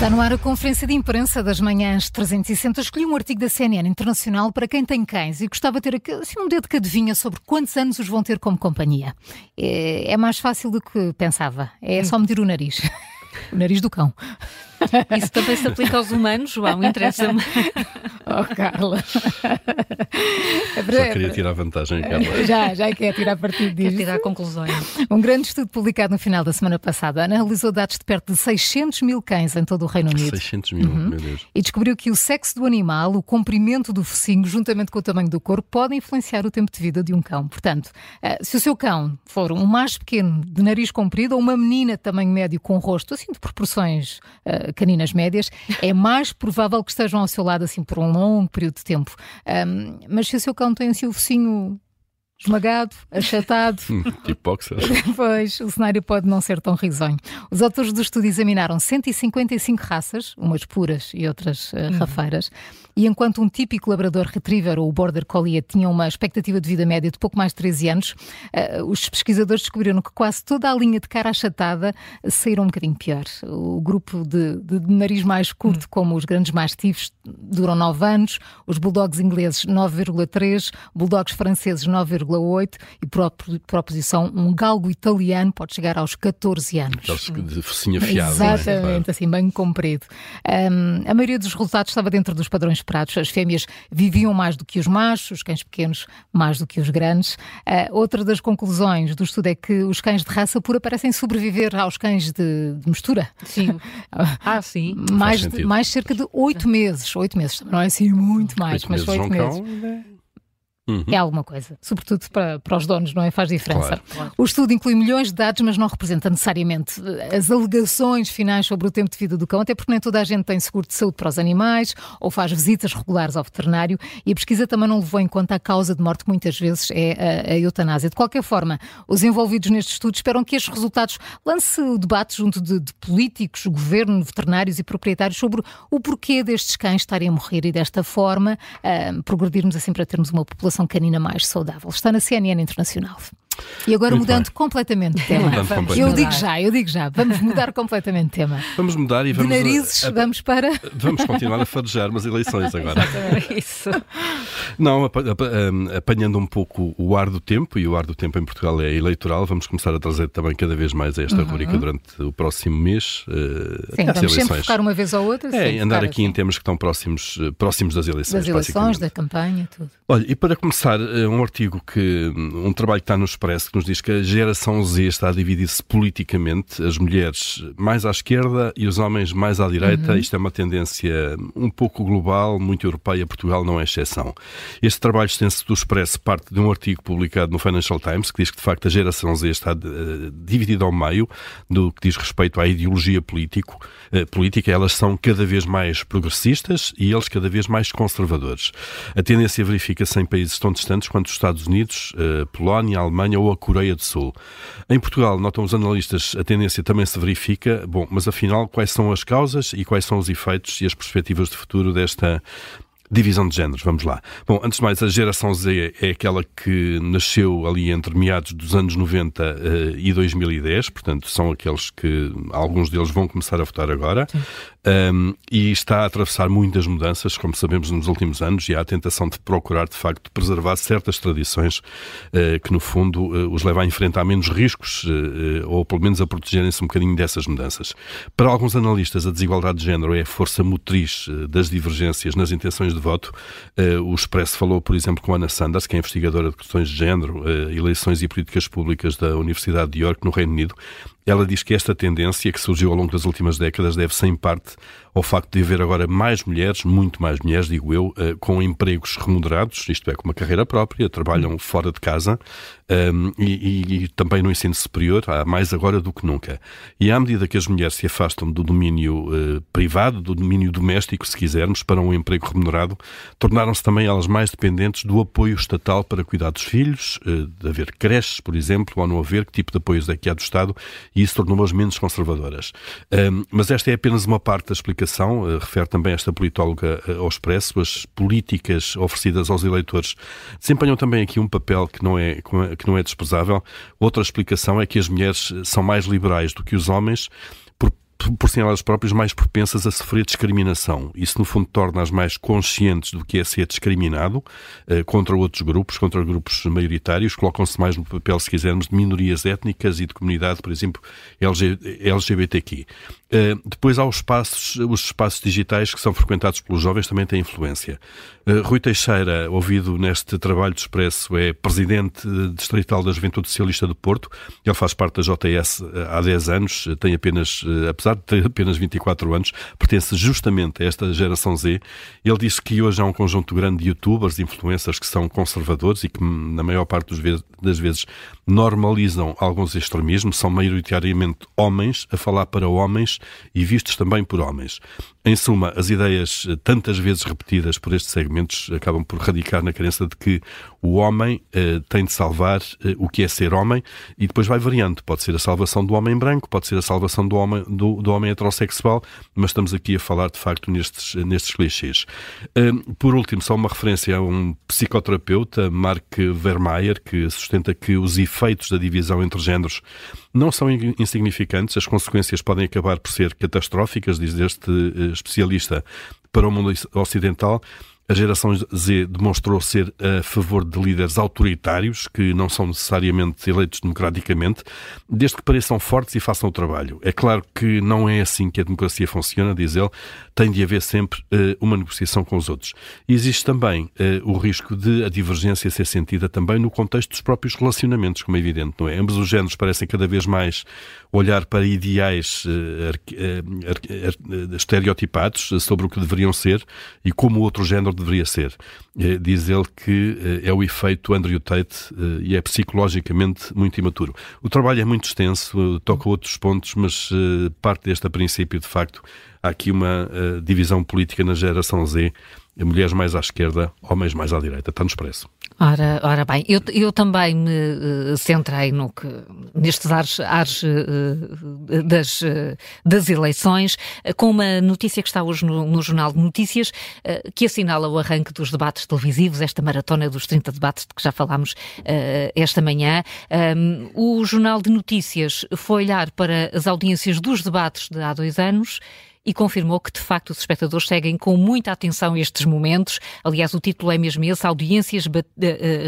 Está no ar a conferência de imprensa das manhãs 360. Escolhi um artigo da CNN Internacional para quem tem cães e gostava de ter assim, um dedo que adivinha sobre quantos anos os vão ter como companhia. É, é mais fácil do que pensava. É só medir o nariz. o nariz do cão. Isso também se aplica aos humanos, João, interessa-me. Oh, Carla. Já queria tirar vantagem, Carla. Já, já quer tirar partido disso. Quer tirar conclusões. Um grande estudo publicado no final da semana passada analisou dados de perto de 600 mil cães em todo o Reino Unido. 600 mil, uhum. meu Deus. E descobriu que o sexo do animal, o comprimento do focinho, juntamente com o tamanho do corpo, podem influenciar o tempo de vida de um cão. Portanto, eh, se o seu cão for um mais pequeno, de nariz comprido, ou uma menina de tamanho médio com rosto, assim de proporções uh, caninas médias, é mais provável que estejam ao seu lado assim por um longo período de tempo. Um, mas se o seu cão tem assim o focinho esmagado, achatado. tipo boxer. pois, o cenário pode não ser tão risonho. Os autores do estudo examinaram 155 raças, umas puras e outras uh, uhum. rafeiras, e enquanto um típico labrador retriever ou border collie tinha uma expectativa de vida média de pouco mais de 13 anos, uh, os pesquisadores descobriram que quase toda a linha de cara achatada saíram um bocadinho pior. O grupo de, de, de nariz mais curto, uhum. como os grandes mastifes, duram 9 anos, os bulldogs ingleses 9,3, bulldogs franceses 9,8 8 e por, por oposição um galgo italiano pode chegar aos 14 anos. Aqueles de focinho afiado. Exatamente, é? assim bem comprido. Um, a maioria dos resultados estava dentro dos padrões esperados. As fêmeas viviam mais do que os machos, os cães pequenos mais do que os grandes. Uh, outra das conclusões do estudo é que os cães de raça pura parecem sobreviver aos cães de, de mistura. Sim. ah, sim. Mais, mais cerca de oito meses. Oito meses, não é assim muito mais, mas oito meses. meses. Uhum. É alguma coisa, sobretudo para, para os donos, não é? Faz diferença. Claro. O estudo inclui milhões de dados, mas não representa necessariamente eh, as alegações finais sobre o tempo de vida do cão, até porque nem toda a gente tem seguro de saúde para os animais ou faz visitas regulares ao veterinário e a pesquisa também não levou em conta a causa de morte, que muitas vezes é a, a eutanásia. De qualquer forma, os envolvidos neste estudo esperam que estes resultados lance o debate junto de, de políticos, governo, veterinários e proprietários sobre o porquê destes cães estarem a morrer e desta forma uh, progredirmos assim para termos uma população população canina mais saudável. Está na CNN Internacional. E agora Muito mudando bem. completamente de tema. eu digo já, eu digo já, vamos mudar completamente de tema. Vamos mudar e vamos. De narizes, a, a, vamos para. Vamos continuar a farejar umas eleições agora. Isso. Não, apanhando um pouco o ar do tempo, e o ar do tempo em Portugal é eleitoral, vamos começar a trazer também cada vez mais esta uhum. rubrica durante o próximo mês. Uh, sim, vamos eleições. sempre focar uma vez ou outra. É, andar aqui assim. em temas que estão próximos, eh, próximos das eleições. Das eleições, da campanha, tudo. Olha, e para começar, eh, um artigo que. um trabalho que está no Expresso que nos diz que a geração Z está a dividir-se politicamente, as mulheres mais à esquerda e os homens mais à direita. Uhum. Isto é uma tendência um pouco global, muito europeia, Portugal não é exceção. Este trabalho extenso do Expresso parte de um artigo publicado no Financial Times que diz que, de facto, a geração Z está uh, dividida ao meio do que diz respeito à ideologia político, uh, política. Elas são cada vez mais progressistas e eles cada vez mais conservadores. A tendência verifica-se em países tão distantes quanto os Estados Unidos, uh, Polónia, Alemanha ou a Coreia do Sul. Em Portugal, notam os analistas, a tendência também se verifica. Bom, mas afinal, quais são as causas e quais são os efeitos e as perspectivas de futuro desta Divisão de géneros, vamos lá. Bom, antes de mais, a geração Z é aquela que nasceu ali entre meados dos anos 90 uh, eh, e 2010, portanto, são aqueles que alguns deles vão começar a votar agora. Um, e está a atravessar muitas mudanças, como sabemos, nos últimos anos, e há a tentação de procurar, de facto, preservar certas tradições uh, que, no fundo, uh, os leva a enfrentar menos riscos, ou pelo menos a protegerem-se um bocadinho dessas mudanças. Para alguns analistas, a desigualdade de género é a força motriz das divergências nas intenções de de voto. Uh, o Expresso falou, por exemplo, com Ana Sanders, que é investigadora de questões de género, uh, eleições e políticas públicas da Universidade de York, no Reino Unido. Ela diz que esta tendência que surgiu ao longo das últimas décadas deve-se, em parte, ao facto de haver agora mais mulheres, muito mais mulheres, digo eu, uh, com empregos remunerados, isto é, com uma carreira própria, trabalham fora de casa um, e, e, e, também no ensino superior, há mais agora do que nunca. E à medida que as mulheres se afastam do domínio uh, privado, do domínio doméstico, se quisermos, para um emprego remunerado, tornaram-se também elas mais dependentes do apoio estatal para cuidar dos filhos, uh, de haver creches, por exemplo, ou não haver, que tipo de apoios é que há do Estado, e isso tornou-as menos conservadoras. Um, mas esta é apenas uma parte da explicação uh, refere também esta politóloga uh, ao Expresso, as políticas oferecidas aos eleitores desempenham também aqui um papel que não é, que não é desprezável. Outra explicação é que as mulheres são mais liberais do que os homens, por si elas próprias, mais propensas a sofrer discriminação. Isso, no fundo, torna-as mais conscientes do que é ser discriminado uh, contra outros grupos, contra grupos maioritários, colocam-se mais no papel, se quisermos, de minorias étnicas e de comunidade, por exemplo, LG, LGBTQ. Uh, depois há os espaços, os espaços digitais que são frequentados pelos jovens, também têm influência. Uh, Rui Teixeira, ouvido neste trabalho de Expresso, é presidente distrital da Juventude Socialista do Porto. Ele faz parte da JS há 10 anos, tem apenas, apesar de ter apenas 24 anos, pertence justamente a esta geração Z. Ele disse que hoje há um conjunto grande de youtubers, influencers que são conservadores e que, na maior parte das vezes, normalizam alguns extremismos, são maioritariamente homens a falar para homens e vistos também por homens. Em suma, as ideias tantas vezes repetidas por estes segmentos acabam por radicar na crença de que o homem eh, tem de salvar eh, o que é ser homem e depois vai variando. Pode ser a salvação do homem branco, pode ser a salvação do homem, do, do homem heterossexual, mas estamos aqui a falar de facto nestes, nestes clichês. Eh, por último, só uma referência a um psicoterapeuta, Mark Vermeyer, que sustenta que os efeitos da divisão entre géneros não são insignificantes, as consequências podem acabar por ser catastróficas, diz este eh, especialista, para o mundo ocidental a geração Z demonstrou ser a favor de líderes autoritários, que não são necessariamente eleitos democraticamente, desde que pareçam fortes e façam o trabalho. É claro que não é assim que a democracia funciona, diz ele, tem de haver sempre uh, uma negociação com os outros. E existe também uh, o risco de a divergência ser sentida também no contexto dos próprios relacionamentos, como é evidente, não é? Ambos os géneros parecem cada vez mais olhar para ideais uh, estereotipados sobre o que deveriam ser e como o outro género deveria ser. Eh, diz ele que eh, é o efeito Andrew Tate eh, e é psicologicamente muito imaturo. O trabalho é muito extenso, toca outros pontos, mas parte deste princípio, de facto, há aqui uma divisão política na geração Z, mulheres mais à esquerda, homens mais à direita. Está no expresso. Ora, ora bem, eu, eu também me uh, centrei no que, nestes ares, ares uh, das, uh, das eleições, com uma notícia que está hoje no, no Jornal de Notícias, que assinala o arranque dos debates televisivos, esta maratona dos 30 debates de que já falámos esta manhã. O Jornal de Notícias foi olhar para as audiências dos debates de há dois anos e confirmou que, de facto, os espectadores seguem com muita atenção estes momentos. Aliás, o título é mesmo esse: Audiências uh,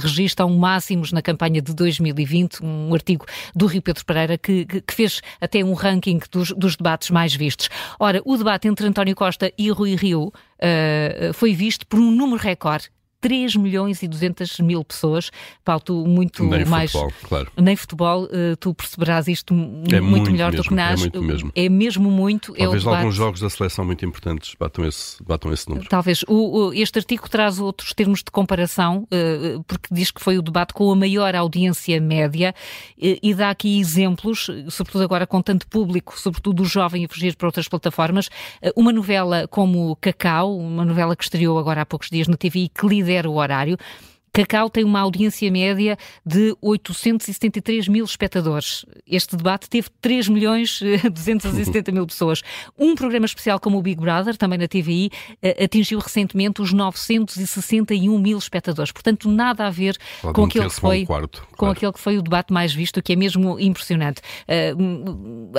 registram máximos na campanha de 2020, um artigo do Rio Pedro Pereira que, que fez até um ranking dos, dos, debates mais vistos. Ora, o debate entre António Costa e Rui Rio uh, foi visto por um número recorde 3 milhões e 200 mil pessoas. Paulo, tu muito Nem mais. Futebol, claro. Nem futebol, uh, tu perceberás isto é muito, muito, melhor mesmo, do que nós. É muito mesmo. É mesmo muito. Talvez é alguns jogos da seleção muito importantes batam esse, batam esse número. Talvez. O, o, este artigo traz outros termos de comparação, uh, porque diz que foi o debate com a maior audiência média e dá aqui exemplos, sobretudo agora com tanto público, sobretudo o jovem a fugir para outras plataformas. uma novela como Cacau, uma novela que estreou agora há poucos dias na TV e que lidera o horário. Cacau tem uma audiência média de 873 mil espectadores. Este debate teve 3 milhões 270 mil pessoas. Um programa especial como o Big Brother, também na TVI, eh, atingiu recentemente os 961 mil espectadores. Portanto, nada a ver Pode com aquele, que foi, quarto, com claro. aquele que foi o debate mais visto, que é mesmo impressionante. Uh,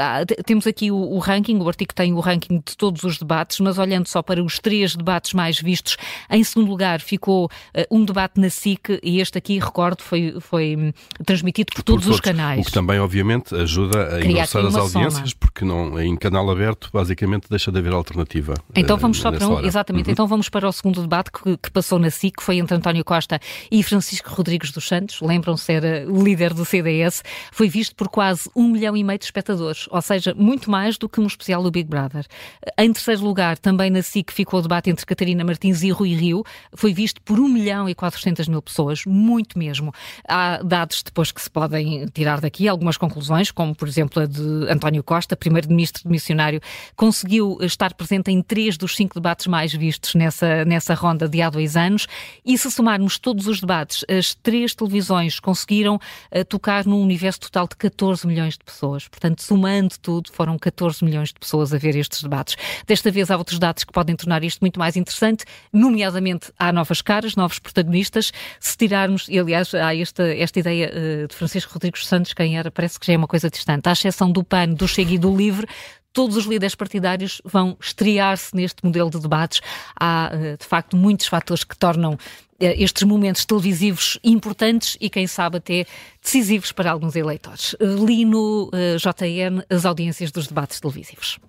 temos aqui o, o ranking, o artigo tem o ranking de todos os debates, mas olhando só para os três debates mais vistos, em segundo lugar ficou uh, um debate na SIC e este aqui, recordo, foi, foi transmitido por, por todos, todos, os canais. O que também, obviamente, ajuda a engrossar as audiências, soma. porque não, em canal aberto, basicamente, deixa de haver alternativa. Então vamos uh, só para um, exatamente, uhum. então vamos para o segundo debate que, que, passou na SIC, que foi entre António Costa e Francisco Rodrigues dos Santos, lembram-se, era o líder do CDS, foi visto por quase um milhão e meio de espectadores, ou seja, muito mais do que um especial do Big Brother. Em terceiro lugar, também na SIC ficou o debate entre Catarina Martins e Rui Rio, foi visto por um milhão e quatrocentas mil pessoas, muito mesmo. Há dados depois que se podem tirar daqui, algumas conclusões, como por exemplo a de António Costa, primeiro-ministro missionário, conseguiu estar presente em três dos cinco debates mais vistos nessa, nessa ronda de há dois anos. E se somarmos todos os debates, as três televisões conseguiram uh, tocar num universo total de 14 milhões de pessoas. Portanto, somando tudo, foram 14 milhões de pessoas a ver estes debates. Desta vez há outros dados que podem tornar isto muito mais interessante, nomeadamente há novas caras, novos protagonistas se tirarmos, e aliás há esta, esta ideia uh, de Francisco Rodrigues Santos, quem era, parece que já é uma coisa distante, à exceção do PAN, do Chega e do Livre, todos os líderes partidários vão estrear-se neste modelo de debates. Há, de facto, muitos fatores que tornam estes momentos televisivos importantes e, quem sabe, até decisivos para alguns eleitores. Li no JN as audiências dos debates televisivos.